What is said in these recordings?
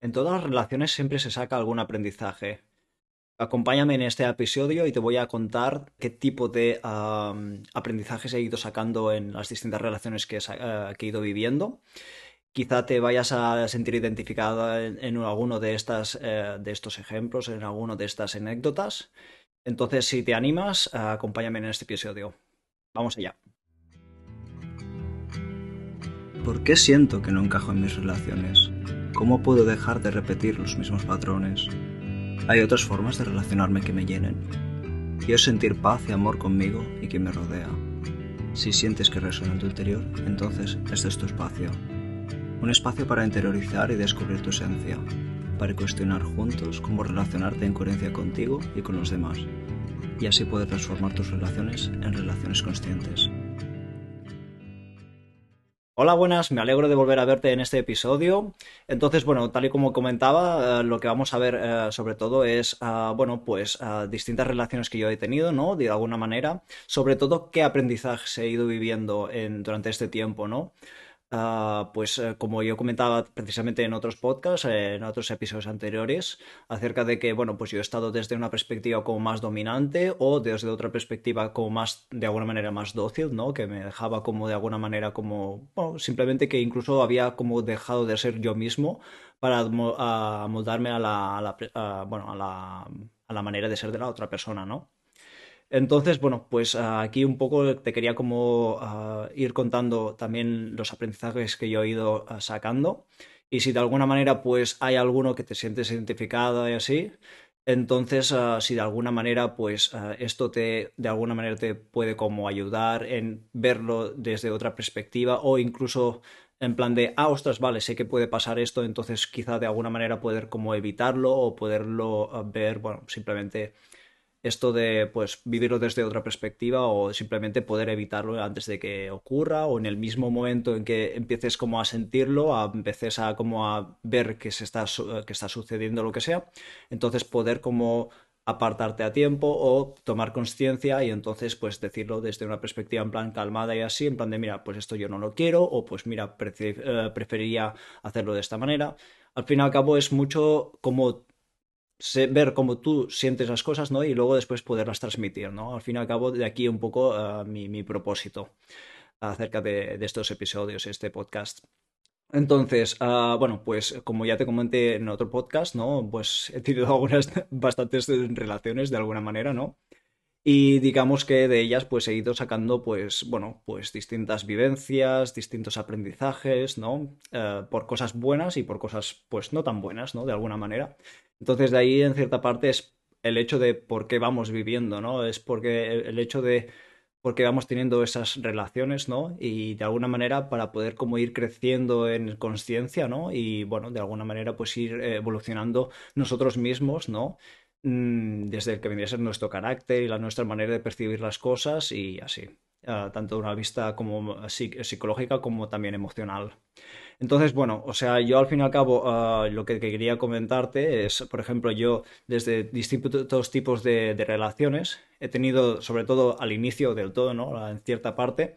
En todas las relaciones siempre se saca algún aprendizaje. Acompáñame en este episodio y te voy a contar qué tipo de am, aprendizajes he ido sacando en las distintas relaciones que he, eh, ido viviendo. Quizá te vayas a sentir identificada en, alguno de estas, eh, de estos ejemplos, en alguno de estas anécdotas. Entonces, si te animas, acompáñame en este episodio. Vamos allá. ¿Por qué siento que no encajo en mis relaciones? ¿Cómo puedo dejar de repetir los mismos patrones? Hay otras formas de relacionarme que me llenen. Quiero sentir paz y amor conmigo y quien me rodea. Si sientes que resuena en tu interior, entonces este es tu espacio. Un espacio para interiorizar y descubrir tu esencia, para cuestionar juntos cómo relacionarte en coherencia contigo y con los demás, y así poder transformar tus relaciones en relaciones conscientes. Hola, buenas, me alegro de volver a verte en este episodio. Entonces, bueno, tal y como comentaba, eh, lo que vamos a ver eh, sobre todo es, ah, bueno, pues ah, distintas relaciones que yo he tenido, ¿no? De alguna manera, sobre todo qué aprendizajes he ido viviendo en, durante este tiempo, ¿no? Ah, pues eh, como yo comentaba precisamente en otros podcasts, en otros episodios anteriores, acerca de que, bueno, pues yo he estado desde una perspectiva como más dominante o desde otra perspectiva como más, de alguna manera más dócil, ¿no? Que me dejaba como de alguna manera como, bueno, simplemente que incluso había como dejado de ser yo mismo para mo- a moldarme a la, a la pre- a, bueno, a la, a la manera de ser de la otra persona, ¿no? Entonces, bueno, pues ah, aquí un poco te quería como ah, ir contando también los aprendizajes que yo he ido ah, sacando. Y si de alguna manera pues hay alguno que te sientes identificado y así, entonces si de alguna manera pues esto te de alguna manera te puede como ayudar en verlo desde otra perspectiva o incluso en plan de, ah, ostras, vale, sé que puede pasar esto, entonces quizá de alguna manera poder como evitarlo o poderlo ver, bueno, simplemente esto de pues vivirlo desde otra perspectiva o simplemente poder evitarlo antes de que ocurra o en el mismo momento en que empieces como a sentirlo, a empieces a como a ver que se está que está sucediendo lo que sea, entonces poder como apartarte a tiempo o tomar conciencia y entonces pues decirlo desde una perspectiva en plan calmada y así, en plan de mira, pues esto yo no lo quiero o pues mira, eh, preferiría hacerlo de esta manera. Al fin y al cabo es mucho como ver cómo tú sientes las cosas, ¿no? Y luego después poderlas transmitir, ¿no? Al fin y al cabo, de aquí un poco ah, mi, mi propósito acerca de, de estos episodios, este podcast. Entonces, ah, bueno, pues como ya te comenté en otro podcast, ¿no? Pues he tenido algunas bastantes relaciones de alguna manera, ¿no? Y digamos que de ellas pues he ido sacando pues bueno pues distintas vivencias, distintos aprendizajes, ¿no? Eh, por cosas buenas y por cosas pues no tan buenas, ¿no? De alguna manera. Entonces de ahí en cierta parte es el hecho de por qué vamos viviendo, ¿no? Es porque el hecho de por qué vamos teniendo esas relaciones, ¿no? Y de alguna manera para poder como ir creciendo en conciencia, ¿no? Y bueno, de alguna manera pues ir eh, evolucionando nosotros mismos, ¿no? Mm, desde el que vendría a ser nuestro carácter y la nuestra manera de percibir las cosas y así, ah, tanto de una vista como psi- psicológica como también emocional. Entonces, bueno, o sea, yo al fin y al cabo ah, lo que quería comentarte es, por ejemplo, yo desde distintos tipos de, de relaciones he tenido, sobre todo al inicio del todo, ¿no? En cierta parte,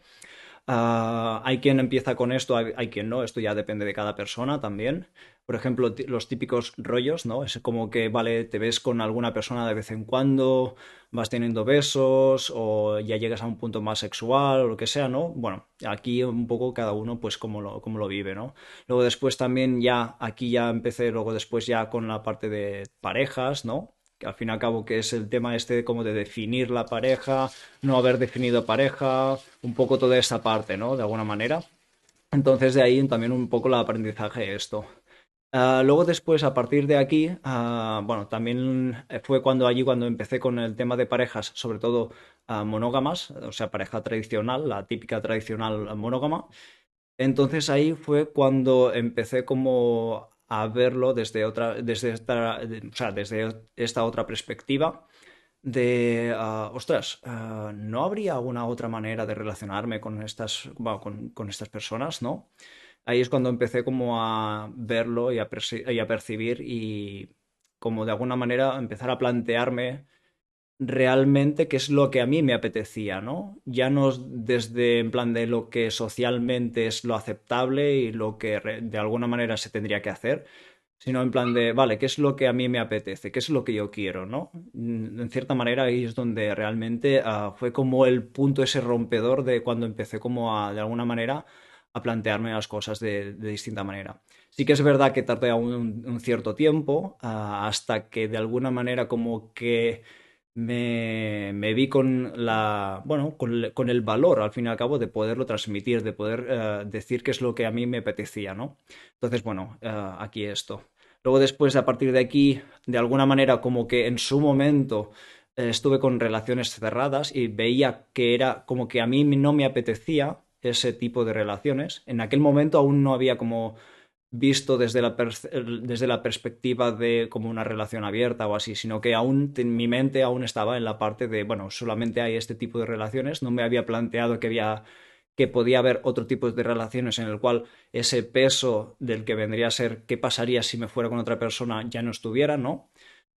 Ah, hay quien empieza con esto, hay, hay quien no, esto ya depende de cada persona también. Por ejemplo, los típicos rollos, ¿no? Es como que, vale, te ves con alguna persona de vez en cuando, vas teniendo besos o ya llegas a un punto más sexual o lo que sea, ¿no? Bueno, aquí un poco cada uno pues como lo, como lo vive, ¿no? Luego después también ya, aquí ya empecé, luego después ya con la parte de parejas, ¿no? Que al fin y al cabo que es el tema este como de definir la pareja, no haber definido pareja, un poco toda esta parte, ¿no? De alguna manera. Entonces de ahí también un poco el aprendizaje de esto. Ah, luego después, a partir de aquí, ah, bueno, también fue cuando allí cuando empecé con el tema de parejas, sobre todo ah, monógamas, o sea, pareja tradicional, la típica tradicional monógama. Entonces ahí fue cuando empecé como a verlo desde otra, desde esta, o sea, desde esta otra perspectiva de, ah, ostras, ah, ¿no habría alguna otra manera de relacionarme con estas, con, con estas personas, ¿no? Ahí es cuando empecé como a verlo y a, y a percibir y como de alguna manera empezar a plantearme realmente qué es lo que a mí me apetecía, ¿no? Ya no desde en plan de lo que socialmente es lo aceptable y lo que de alguna manera se tendría que hacer, sino en plan de, vale, ¿qué es lo que a mí me apetece? ¿Qué es lo que yo quiero? ¿no? Mm, en cierta manera ahí es donde realmente uh, fue como el punto ese rompedor de cuando empecé como a, de alguna manera, a plantearme las cosas de, de distinta manera. Sí que es verdad que tardé un, un cierto tiempo uh, hasta que de alguna manera como que me, me, vi con la bueno con, con, el valor al fin y al cabo de poderlo transmitir de poder uh, decir qué es lo que a mí me apetecía no entonces bueno uh, aquí esto. Luego después a partir de aquí de alguna manera como que en su momento eh, estuve con relaciones cerradas y veía que era como que a mí no me apetecía ese tipo de relaciones. En aquel momento aún no había como visto desde la, desde la perspectiva de como una relación abierta o así, sino que aún en mi mente aún estaba en la parte de, bueno, solamente hay este tipo de relaciones, no me había planteado que había que podía haber otro tipo de relaciones en el cual ese peso del que vendría a ser qué pasaría si me fuera con otra persona ya no estuviera, ¿no?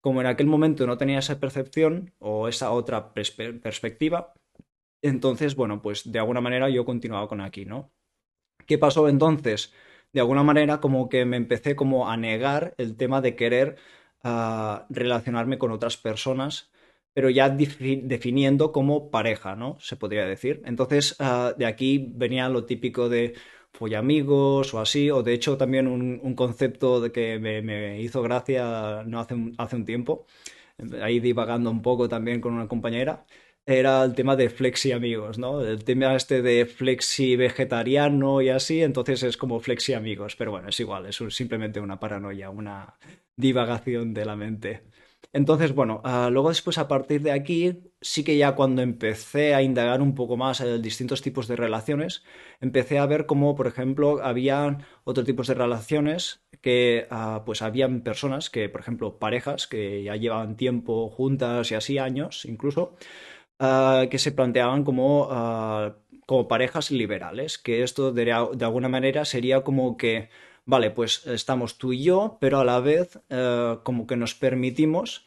Como en aquel momento no tenía esa percepción o esa otra perspectiva, entonces, bueno, pues de alguna manera yo continuaba con aquí, ¿no? ¿Qué pasó entonces? De alguna manera como que me empecé como a negar el tema de querer uh, relacionarme con otras personas, pero ya definiendo como pareja, ¿no? Se podría decir. Entonces, uh, de aquí venía lo típico de amigos o así, o de hecho también un, concepto de que me, me, hizo gracia no hace hace un tiempo, ahí divagando un poco también con una compañera, era el tema de flexi amigos, ¿no? El tema este de flexi vegetariano y así, entonces es como flexi amigos, pero bueno, es igual, es simplemente una paranoia, una divagación de la mente. Entonces, bueno, uh, luego después a partir de aquí, sí que ya cuando empecé a indagar un poco más en distintos tipos de relaciones, empecé a ver cómo, por ejemplo, había otros tipos de relaciones que, uh, pues, habían personas que, por ejemplo, parejas que ya llevaban tiempo juntas y así años incluso, uh, que se planteaban como, uh, como parejas liberales, que esto de, alguna manera sería como que, vale, pues estamos tú y yo, pero a la vez uh, como que nos permitimos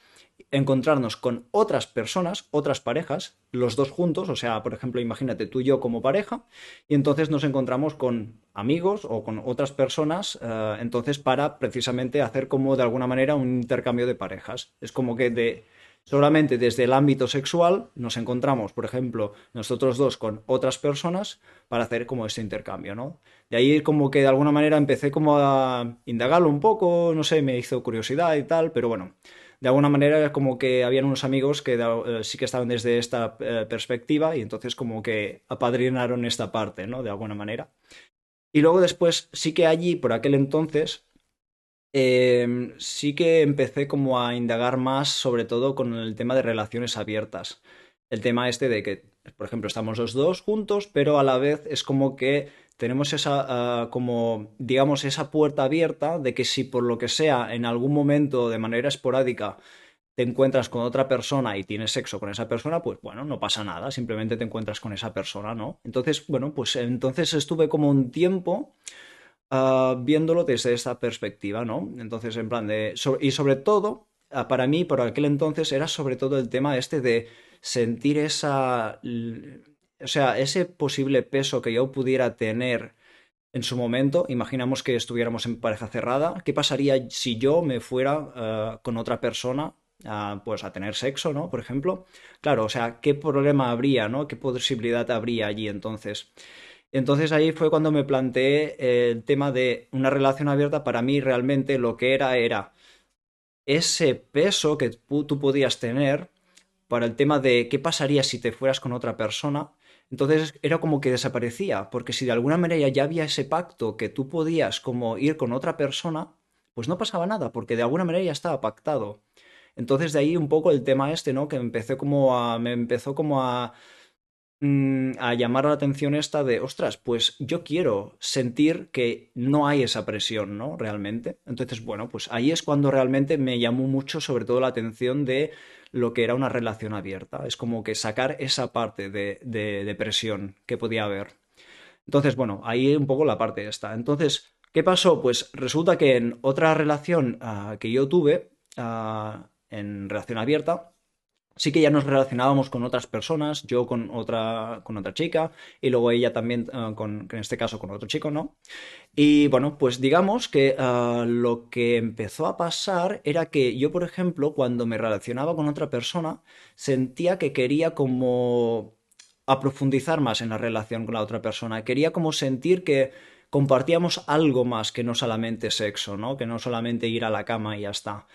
encontrarnos con otras personas, otras parejas, los dos juntos, o sea, por ejemplo, imagínate tú y yo como pareja, y entonces nos encontramos con amigos o con otras personas, entonces para precisamente hacer como de alguna manera un intercambio de parejas. Es como que de Solamente desde el ámbito sexual nos encontramos, por ejemplo, nosotros dos con otras personas para hacer como este intercambio, ¿no? De ahí como que de alguna manera empecé como a indagarlo un poco, no sé, me hizo curiosidad y tal, pero bueno, de alguna manera como que habían unos amigos que eh, sí que estaban desde esta eh, perspectiva y entonces como que apadrinaron esta parte, ¿no? De alguna manera. Y luego después sí que allí, por aquel entonces, eh, sí que empecé como a indagar más, sobre todo con el tema de relaciones abiertas. El tema este de que, por ejemplo, estamos los dos juntos, pero a la vez es como que tenemos esa, uh, como, digamos, esa puerta abierta de que si por lo que sea, en algún momento, de manera esporádica, te encuentras con otra persona y tienes sexo con esa persona, pues bueno, no pasa nada, simplemente te encuentras con esa persona, ¿no? Entonces, bueno, pues entonces estuve como un tiempo uh, viéndolo desde esta perspectiva, ¿no? Entonces, en plan de... Y sobre todo, uh, para mí, por aquel entonces, era sobre todo el tema este de sentir esa... O sea, ese posible peso que yo pudiera tener en su momento, imaginamos que estuviéramos en pareja cerrada, ¿qué pasaría si yo me fuera uh, con otra persona pues a tener sexo, ¿no? Por ejemplo. Claro, o sea, ¿qué problema habría, ¿no? ¿Qué posibilidad habría allí entonces? Entonces ahí fue cuando me planteé el tema de una relación abierta. Para mí realmente lo que era era ese peso que tú podías tener para el tema de qué pasaría si te fueras con otra persona. Entonces era como que desaparecía, porque si de alguna manera ya había ese pacto que tú podías como ir con otra persona, pues no pasaba nada, porque de alguna manera ya estaba pactado. Entonces de ahí un poco el tema este, ¿no? Que empecé como a, me empezó como a a llamar la atención esta de, ostras, pues yo quiero sentir que no hay esa presión, ¿no? Realmente. Entonces, bueno, pues ahí es cuando realmente me llamó mucho sobre todo la atención de lo que era una relación abierta. Es como que sacar esa parte de, de, presión que podía haber. Entonces, bueno, ahí un poco la parte esta. Entonces, ¿qué pasó? Pues resulta que en otra relación uh, que yo tuve, uh, en relación abierta, sí que ya nos relacionábamos con otras personas, yo con otra, con otra chica y luego ella también, uh, con, en este caso con otro chico, ¿no? Y bueno, pues digamos que uh, lo que empezó a pasar era que yo, por ejemplo, cuando me relacionaba con otra persona, sentía que quería como a profundizar más en la relación con la otra persona, quería como sentir que compartíamos algo más que no solamente sexo, ¿no? Que no solamente ir a la cama y ya está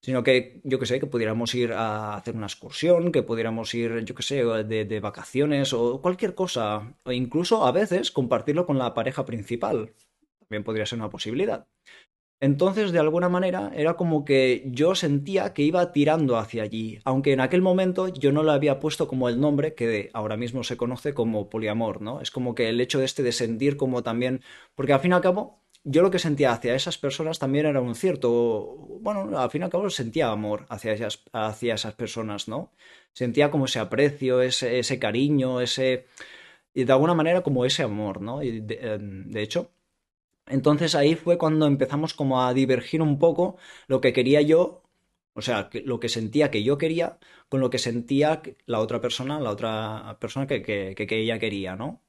sino que yo que sé, que pudiéramos ir a hacer una excursión, que pudiéramos ir, yo que sé, de, vacaciones o cualquier cosa, o incluso a veces compartirlo con la pareja principal. También podría ser una posibilidad. Entonces, de alguna manera, era como que yo sentía que iba tirando hacia allí, aunque en aquel momento yo no le había puesto como el nombre que ahora mismo se conoce como poliamor, ¿no? Es como que el hecho de este de sentir como también, porque al fin y al cabo, yo lo que sentía hacia esas personas también era un cierto, bueno, al fin y al cabo sentía amor hacia esas, hacia esas personas, ¿no? Sentía como ese aprecio, ese, cariño, ese, y de alguna manera como ese amor, ¿no? Em, de hecho, entonces ahí fue cuando empezamos como a divergir un poco lo que quería yo, o sea, lo que sentía que yo quería con lo que sentía la otra persona, la otra persona que, que, ella quería, ¿no?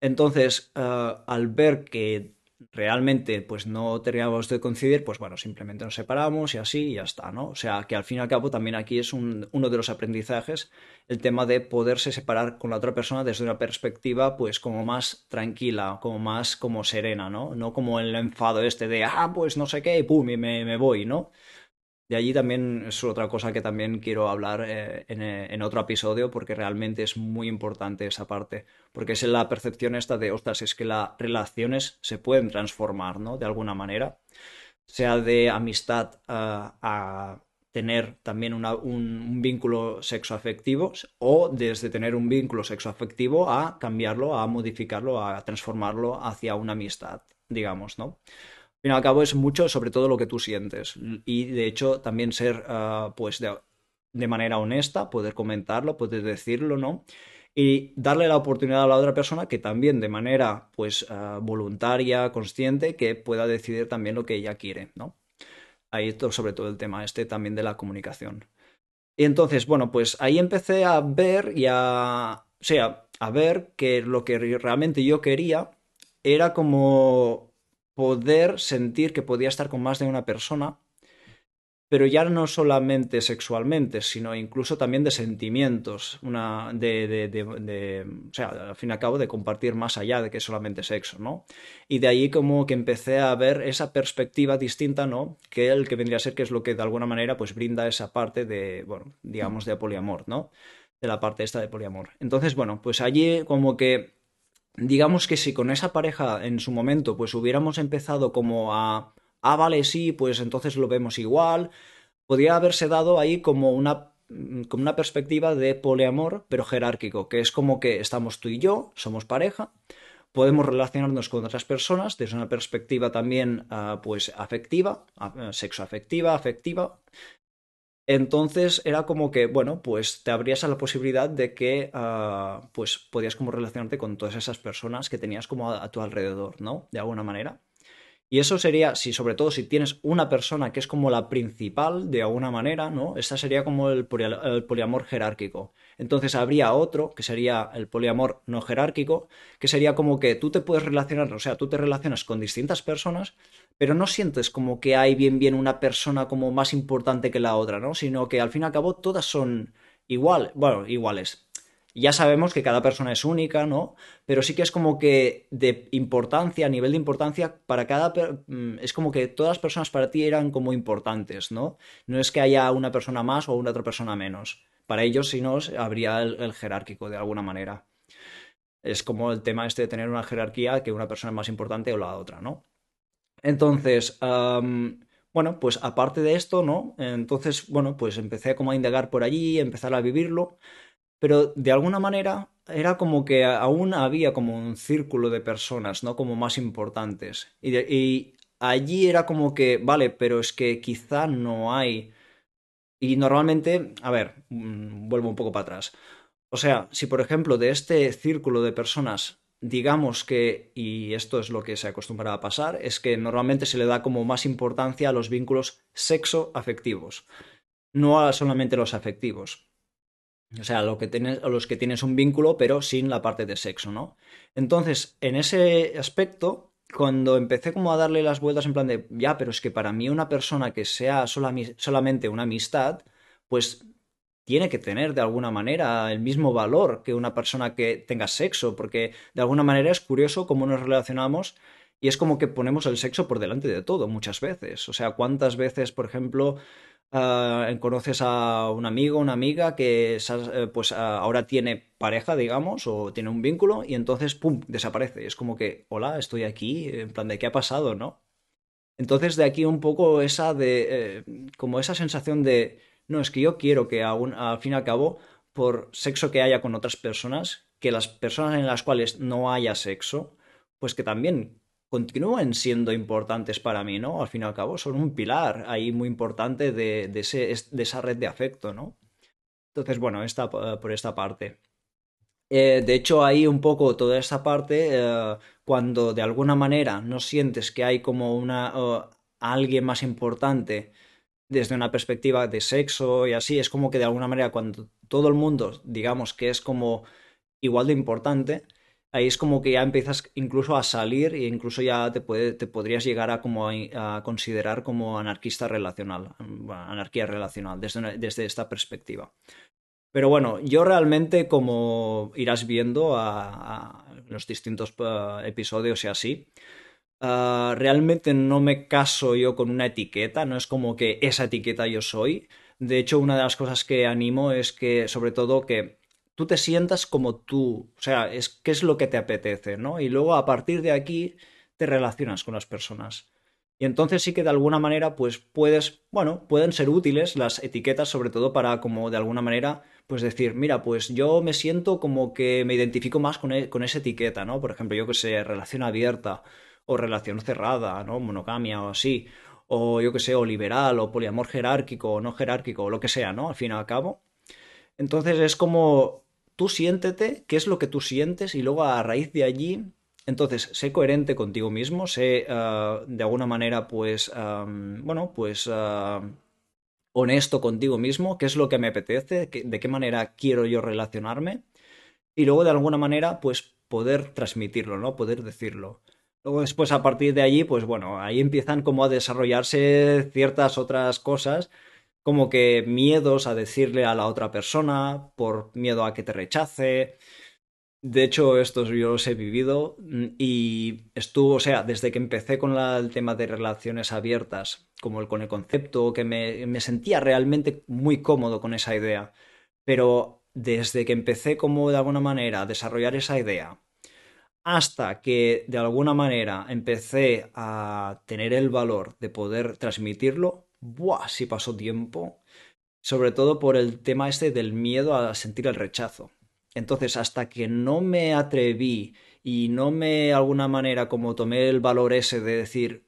Entonces, uh, al ver que realmente pues no terminamos de coincidir, pues bueno, simplemente nos separamos y así y ya está, ¿no? O sea, que al fin y al cabo también aquí es un, uno de los aprendizajes el tema de poderse separar con la otra persona desde una perspectiva pues como más tranquila, como más como serena, ¿no? No como el enfado este de, ah, pues no sé qué, y pum, y me, me voy, ¿no? De allí también es otra cosa que también quiero hablar eh, en, eh, en, otro episodio porque realmente es muy importante esa parte. Porque es la percepción esta de, ostras, es que las relaciones se pueden transformar, ¿no? De alguna manera. Sea de amistad a tener también un, un, vínculo sexoafectivo o desde tener un vínculo sexoafectivo a cambiarlo, a modificarlo, a transformarlo hacia una amistad, digamos, ¿no? Fin y al cabo es mucho sobre todo lo que tú sientes y de hecho también ser uh, pues de, manera honesta, poder comentarlo, poder decirlo, ¿no? Y darle la oportunidad a la otra persona que también de manera pues uh, voluntaria, consciente, que pueda decidir también lo que ella quiere, ¿no? Ahí sobre todo el tema este también de la comunicación. Y entonces, bueno, pues ahí empecé a ver y a, o sea, a ver que lo que realmente yo quería era como poder sentir que podía estar con más de una persona, pero ya no solamente sexualmente, sino incluso también de sentimientos, una, de, de, o sea, al fin y al cabo de compartir más allá de que solamente sexo, ¿no? Y de ahí como que empecé a ver esa perspectiva distinta, ¿no? Que el que vendría a ser que es lo que de alguna manera pues brinda esa parte de, bueno, digamos de poliamor, ¿no? De la parte esta de poliamor. Entonces, bueno, pues allí como que digamos que si con esa pareja en su momento pues hubiéramos empezado como a, ah, vale, sí, pues entonces lo vemos igual, podría haberse dado ahí como una, mm, como una perspectiva de poliamor, pero jerárquico, que es como que estamos tú y yo, somos pareja, podemos relacionarnos con otras personas desde una perspectiva también uh, pues afectiva, uh, sexoafectiva, afectiva, entonces era como que, bueno, pues te abrías a la posibilidad de que, uh, pues podías como relacionarte con todas esas personas que tenías como a, tu alrededor, ¿no? De alguna manera. Y eso sería, si sobre todo si tienes una persona que es como la principal de alguna manera, ¿no? Esta sería como el, poliamor jerárquico. Entonces habría otro, que sería el poliamor no jerárquico, que sería como que tú te puedes relacionar, o sea, tú te relacionas con distintas personas, pero no sientes como que hay bien bien una persona como más importante que la otra, ¿no? Sino que al fin y al cabo todas son igual, bueno, iguales ya sabemos que cada persona es única, ¿no? Pero sí que es como que de importancia, a nivel de importancia, para cada... Mm, es como que todas las personas para ti eran como importantes, ¿no? No es que haya una persona más o una otra persona menos. Para ellos, si no, habría el, jerárquico de alguna manera. Es como el tema este de tener una jerarquía que una persona es más importante o la otra, ¿no? Entonces, um, bueno, pues aparte de esto, ¿no? Entonces, bueno, pues empecé como a indagar por allí, empezar a vivirlo pero de alguna manera era como que aún había como un círculo de personas, ¿no? Como más importantes. Y, allí era como que, vale, pero es que quizá no hay... Y normalmente, a ver, mm, vuelvo un poco para atrás. O sea, si por ejemplo de este círculo de personas, digamos que, y esto es lo que se acostumbra a pasar, es que normalmente se le da como más importancia a los vínculos sexo-afectivos, no a solamente los afectivos. O sea, lo que tienes, los que tienes un vínculo, pero sin la parte de sexo, ¿no? Entonces, en ese aspecto, cuando empecé como a darle las vueltas en plan de, ya, pero es que para mí una persona que sea solamente una amistad, pues tiene que tener de alguna manera el mismo valor que una persona que tenga sexo, porque de alguna manera es curioso cómo nos relacionamos y es como que ponemos el sexo por delante de todo muchas veces. O sea, ¿cuántas veces, por ejemplo, uh, conoces a un amigo, una amiga que uh, pues uh, ahora tiene pareja, digamos, o tiene un vínculo y entonces, ¡pum!, desaparece. Es como que, hola, estoy aquí, en plan de qué ha pasado, ¿no? Entonces de aquí un poco esa de, eh, como esa sensación de, no, es que yo quiero que aún, al fin y al cabo, por sexo que haya con otras personas, que las personas en las cuales no haya sexo, pues que también continúen siendo importantes para mí, ¿no? Al fin y al cabo, son un pilar ahí muy importante de, de, esa red de afecto, ¿no? Entonces, bueno, esta, por esta parte. Eh, de hecho, ahí un poco toda esa parte, eh, cuando de alguna manera no sientes que hay como una alguien más importante desde una perspectiva de sexo y así, es como que de alguna manera cuando todo el mundo, digamos que es como igual de importante, ahí es como que ya empiezas incluso a salir e incluso ya te, puede, te podrías llegar a, como a, considerar como anarquista relacional, anarquía relacional, desde, desde esta perspectiva. Pero bueno, yo realmente, como irás viendo a, los distintos uh, episodios y así, uh, realmente no me caso yo con una etiqueta, no es como que esa etiqueta yo soy. De hecho, una de las cosas que animo es que, sobre todo, que tú te sientas como tú, o sea, es qué es lo que te apetece, ¿no? Y luego a partir de aquí te relacionas con las personas. Y entonces sí que de alguna manera, pues puedes, bueno, pueden ser útiles las etiquetas, sobre todo para como de alguna manera, pues decir, mira, pues yo me siento como que me identifico más con, e, con esa etiqueta, ¿no? Por ejemplo, yo que sé, relación abierta o relación cerrada, ¿no? Monogamia o así, o yo que sé, o liberal, o poliamor jerárquico, o no jerárquico, o lo que sea, ¿no? Al fin y al cabo. Entonces es como tú siéntete, qué es lo que tú sientes y luego a raíz de allí, entonces sé coherente contigo mismo, sé uh, de alguna manera pues, bueno, pues uh, honesto contigo mismo, qué es lo que me apetece, de qué manera quiero yo relacionarme y luego de alguna manera pues poder transmitirlo, ¿no? Poder decirlo. Luego después a partir de allí, pues bueno, ahí empiezan como a desarrollarse ciertas otras cosas como que miedos a decirle a la otra persona por miedo a que te rechace. De hecho, estos yo los he vivido mm, y estuvo, o sea, desde que empecé con el tema de relaciones abiertas, como el, con el concepto, que me, me sentía realmente muy cómodo con esa idea. Pero desde que empecé como de alguna manera a desarrollar esa idea, hasta que de alguna manera empecé a tener el valor de poder transmitirlo, ¡buah! Si pasó tiempo. Sobre todo por el tema este del miedo a sentir el rechazo. Entonces, hasta que no me atreví y no me, de alguna manera, como tomé el valor ese de decir,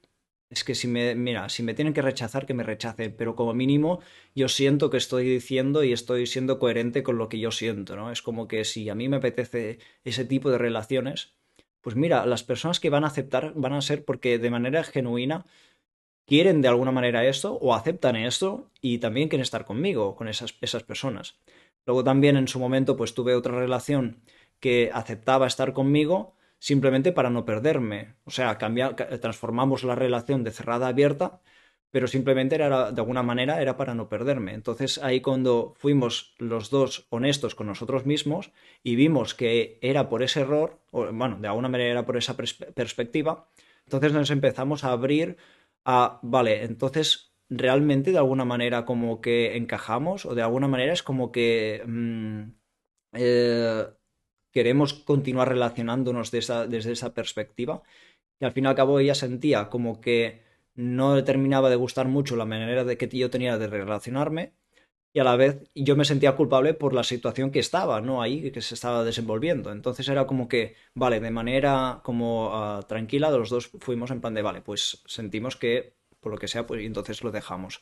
es que si me, mira, si me tienen que rechazar, que me rechacen, pero como mínimo yo siento que estoy diciendo y estoy siendo coherente con lo que yo siento, ¿no? Es como que si a mí me apetece ese tipo de relaciones, pues mira, las personas que van a aceptar van a ser porque de manera genuina quieren de alguna manera esto o aceptan esto y también quieren estar conmigo, con esas, esas personas. Luego también en su momento pues tuve otra relación que aceptaba estar conmigo simplemente para no perderme. O sea, transformamos la relación de cerrada a abierta, pero simplemente era de alguna manera era para no perderme. Entonces ahí cuando fuimos los dos honestos con nosotros mismos y vimos que era por ese error, o bueno, de alguna manera era por esa perspectiva, entonces nos empezamos a abrir Ah, vale, entonces realmente de alguna manera como que encajamos o de alguna manera es como que mm, eh, queremos continuar relacionándonos desde esa perspectiva. Y al fin y al cabo ella sentía como que no le terminaba de gustar mucho la manera de que yo tenía de relacionarme y a la vez yo me sentía culpable por la situación que estaba, ¿no? Ahí, que se estaba desenvolviendo. Entonces era como que, vale, de manera como uh, tranquila, los dos fuimos en plan de, vale, pues sentimos que, por lo que sea, pues entonces lo dejamos.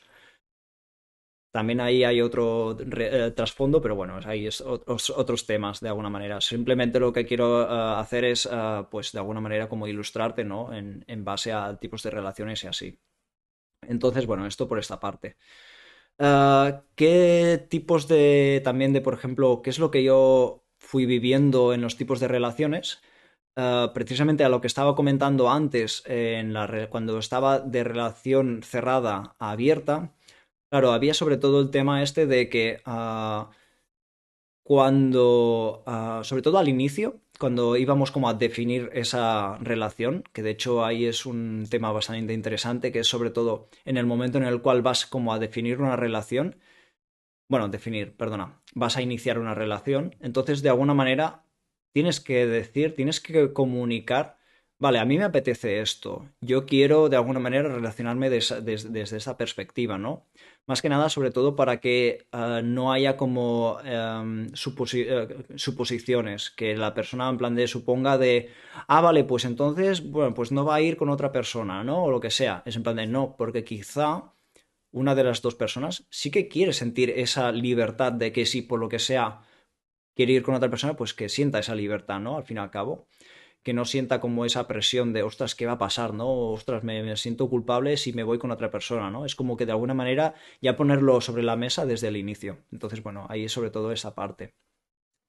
También ahí hay otro eh, trasfondo, pero bueno, ahí es otros, temas de alguna manera. Simplemente lo que quiero uh, hacer es, uh, pues de alguna manera, como ilustrarte, ¿no? En, en base a tipos de relaciones y así. Entonces, bueno, esto por esta parte. Ah, ¿Qué tipos de, también de, por ejemplo, qué es lo que yo fui viviendo en los tipos de relaciones? Ah, precisamente a lo que estaba comentando antes, en la, cuando estaba de relación cerrada a abierta, claro, había sobre todo el tema este de que ah, cuando, sobre todo al inicio, cuando íbamos como a definir esa relación, que de hecho ahí es un tema bastante interesante, que es sobre todo en el momento en el cual vas como a definir una relación, bueno, definir, perdona, vas a iniciar una relación, entonces de alguna manera tienes que decir, tienes que comunicar, vale, a mí me apetece esto, yo quiero de alguna manera relacionarme desde esa perspectiva, ¿no? Más que nada, sobre todo para que uh, no haya como um, suposi suposiciones, que la persona en plan de suponga de, ah, vale, pues entonces, bueno, pues no va a ir con otra persona, ¿no? O lo que sea. Es en plan de, no, porque quizá una de las dos personas sí que quiere sentir esa libertad de que si por lo que sea quiere ir con otra persona, pues que sienta esa libertad, ¿no? Al fin y al cabo que no sienta como esa presión de, ostras, ¿qué va a pasar? ¿no? Ostras, me, siento culpable si me voy con otra persona, ¿no? Es como que de alguna manera ya ponerlo sobre la mesa desde el inicio. Entonces, bueno, ahí sobre todo esa parte.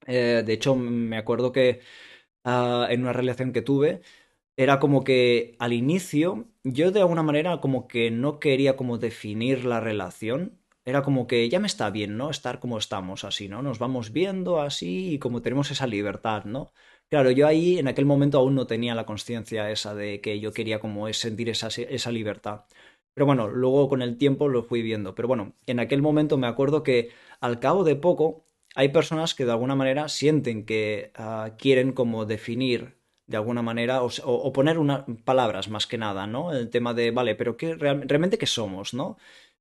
Eh, de hecho, me acuerdo que uh, en una relación que tuve, era como que al inicio yo de alguna manera como que no quería como definir la relación. Era como que ya me está bien, ¿no? Estar como estamos, así, ¿no? Nos vamos viendo así y como tenemos esa libertad, ¿no? Claro, yo ahí en aquel momento aún no tenía la conciencia esa de que yo quería como sentir esa, esa libertad. Pero bueno, luego con el tiempo lo fui viendo. Pero bueno, en aquel momento me acuerdo que al cabo de poco hay personas que de alguna manera sienten que uh, quieren como definir de alguna manera o, poner unas palabras más que nada, ¿no? El tema de, vale, pero ¿qué, real, realmente qué somos, ¿no?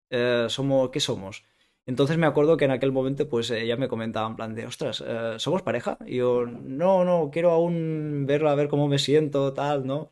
Eh, somos, ¿Qué somos? Entonces me acuerdo que en aquel momento pues ella me comentaba en plan de, ostras, eh, ¿somos pareja? Y yo, no, no, quiero aún verla, a ver cómo me siento, tal, ¿no?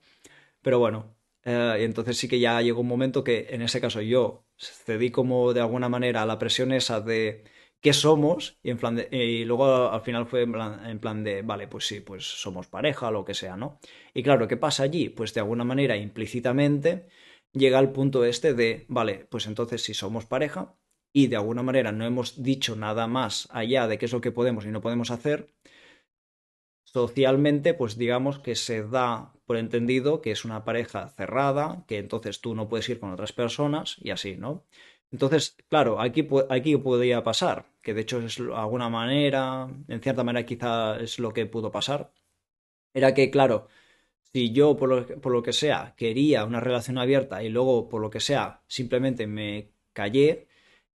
Pero bueno, eh, y entonces sí que ya llegó un momento que en ese caso yo cedí como de alguna manera a la presión esa de qué somos y, en plan de, y luego al final fue en plan, de, vale, pues sí, pues somos pareja lo que sea, ¿no? Y claro, ¿qué pasa allí? Pues de alguna manera implícitamente llega al punto este de, vale, pues entonces si somos pareja, y de alguna manera no hemos dicho nada más allá de qué es lo que podemos y no podemos hacer, socialmente, pues digamos que se da por entendido que es una pareja cerrada, que entonces tú no puedes ir con otras personas y así, ¿no? Entonces, claro, aquí, aquí podría pasar, que de hecho es de alguna manera, en cierta manera quizá es lo que pudo pasar, era que, claro, si yo por lo, por lo que sea quería una relación abierta y luego por lo que sea simplemente me callé,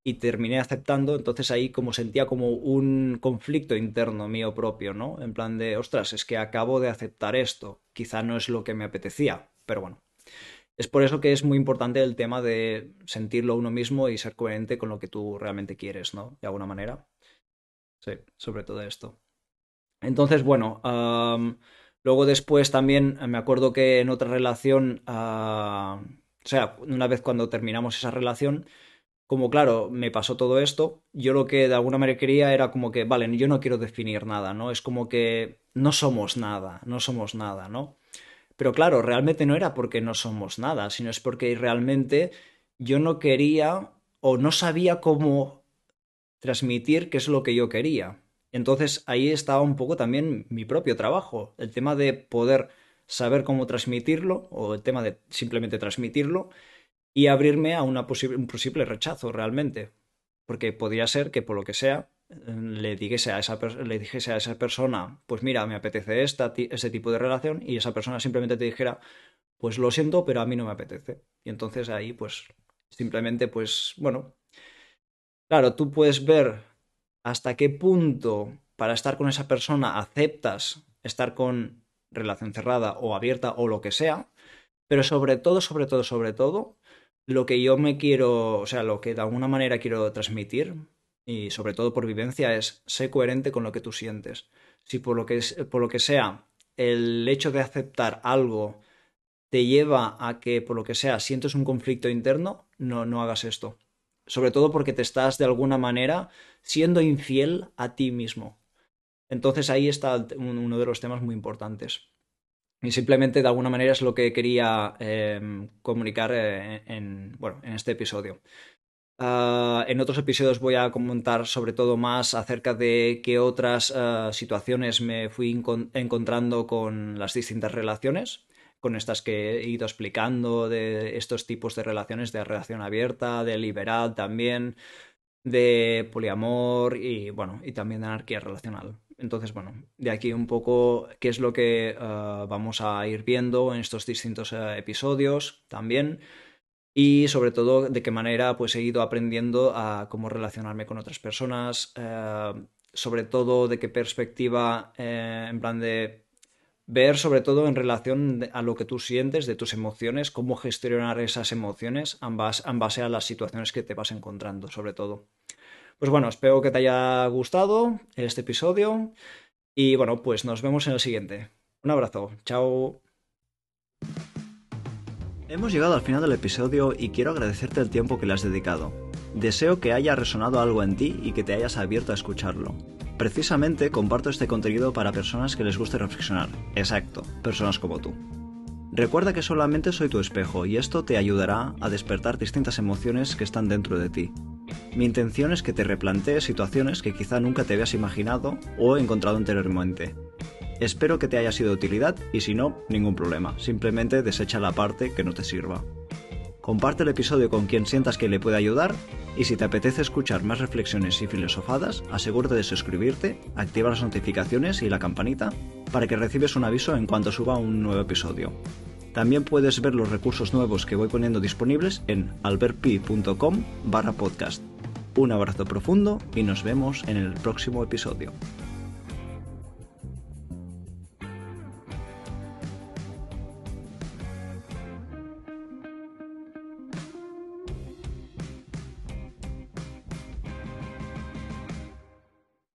y terminé aceptando, entonces ahí como sentía como un conflicto interno mío propio, ¿no? En plan de, ostras, es que acabo de aceptar esto, quizá no es lo que me apetecía, pero bueno. Es por eso que es muy importante el tema de sentirlo uno mismo y ser coherente con lo que tú realmente quieres, ¿no? De alguna manera. Sí, sobre todo esto. Entonces, bueno, luego después también me acuerdo que en otra relación, uh, o sea, una vez cuando terminamos esa relación, como claro, me pasó todo esto, yo lo que de alguna manera quería era como que, vale, yo no quiero definir nada, ¿no? Es como que no somos nada, no somos nada, ¿no? Pero claro, realmente no era porque no somos nada, sino es porque realmente yo no quería o no sabía cómo transmitir qué es lo que yo quería. Entonces ahí estaba un poco también mi propio trabajo, el tema de poder saber cómo transmitirlo o el tema de simplemente transmitirlo y abrirme a un posible rechazo realmente. Porque podría ser que por lo que sea le dijese a esa, le dijese a esa persona, pues mira, me apetece esta, este tipo de relación y esa persona simplemente te dijera, pues lo siento, pero a mí no me apetece. Y entonces ahí pues simplemente pues bueno, claro, tú puedes ver hasta qué punto para estar con esa persona aceptas estar con relación cerrada o abierta o lo que sea, pero sobre todo, sobre todo, sobre todo, lo que yo me quiero, o sea, lo que de alguna manera quiero transmitir, y sobre todo por vivencia, es ser coherente con lo que tú sientes. Si por lo que, por lo que sea el hecho de aceptar algo te lleva a que por lo que sea sientes un conflicto interno, no, no hagas esto. Sobre todo porque te estás de alguna manera siendo infiel a ti mismo. Entonces ahí está uno de los temas muy importantes. Y simplemente de alguna manera es lo que quería em, comunicar eh, en, bueno, en este episodio. Ah, en otros episodios voy a comentar sobre todo más acerca de qué otras ah, situaciones me fui encontrando con las distintas relaciones, con estas que he ido explicando, de estos tipos de relaciones, de relación abierta, de liberal también, de poliamor y bueno, y también de anarquía relacional. Entonces, bueno, de aquí un poco qué es lo que ah, vamos a ir viendo en estos distintos episodios también y sobre todo de qué manera pues he ido aprendiendo a cómo relacionarme con otras personas, eh, sobre todo de qué perspectiva, eh, en plan de ver sobre todo en relación a lo que tú sientes, de tus emociones, cómo gestionar esas emociones en base a las situaciones que te vas encontrando, sobre todo. Pues bueno, espero que te haya gustado este episodio y bueno, pues nos vemos en el siguiente. Un abrazo, chao. Hemos llegado al final del episodio y quiero agradecerte el tiempo que le has dedicado. Deseo que haya resonado algo en ti y que te hayas abierto a escucharlo. Precisamente comparto este contenido para personas que les guste reflexionar. Exacto, personas como tú. Recuerda que solamente soy tu espejo y esto te ayudará a despertar distintas emociones que están dentro de ti. Mi intención es que te replantees situaciones que quizá nunca te habías imaginado o encontrado anteriormente Espero que te haya sido de utilidad y si no, ningún problema, simplemente desecha la parte que no te sirva. Comparte el episodio con quien sientas que le puede ayudar y si te apetece escuchar más reflexiones y filosofadas, asegúrate de suscribirte, activa las notificaciones y la campanita para que recibes un aviso en cuanto suba un nuevo episodio. También puedes ver los recursos nuevos que voy poniendo disponibles en albertpi.com barra podcast. Un abrazo profundo y nos vemos en el próximo episodio.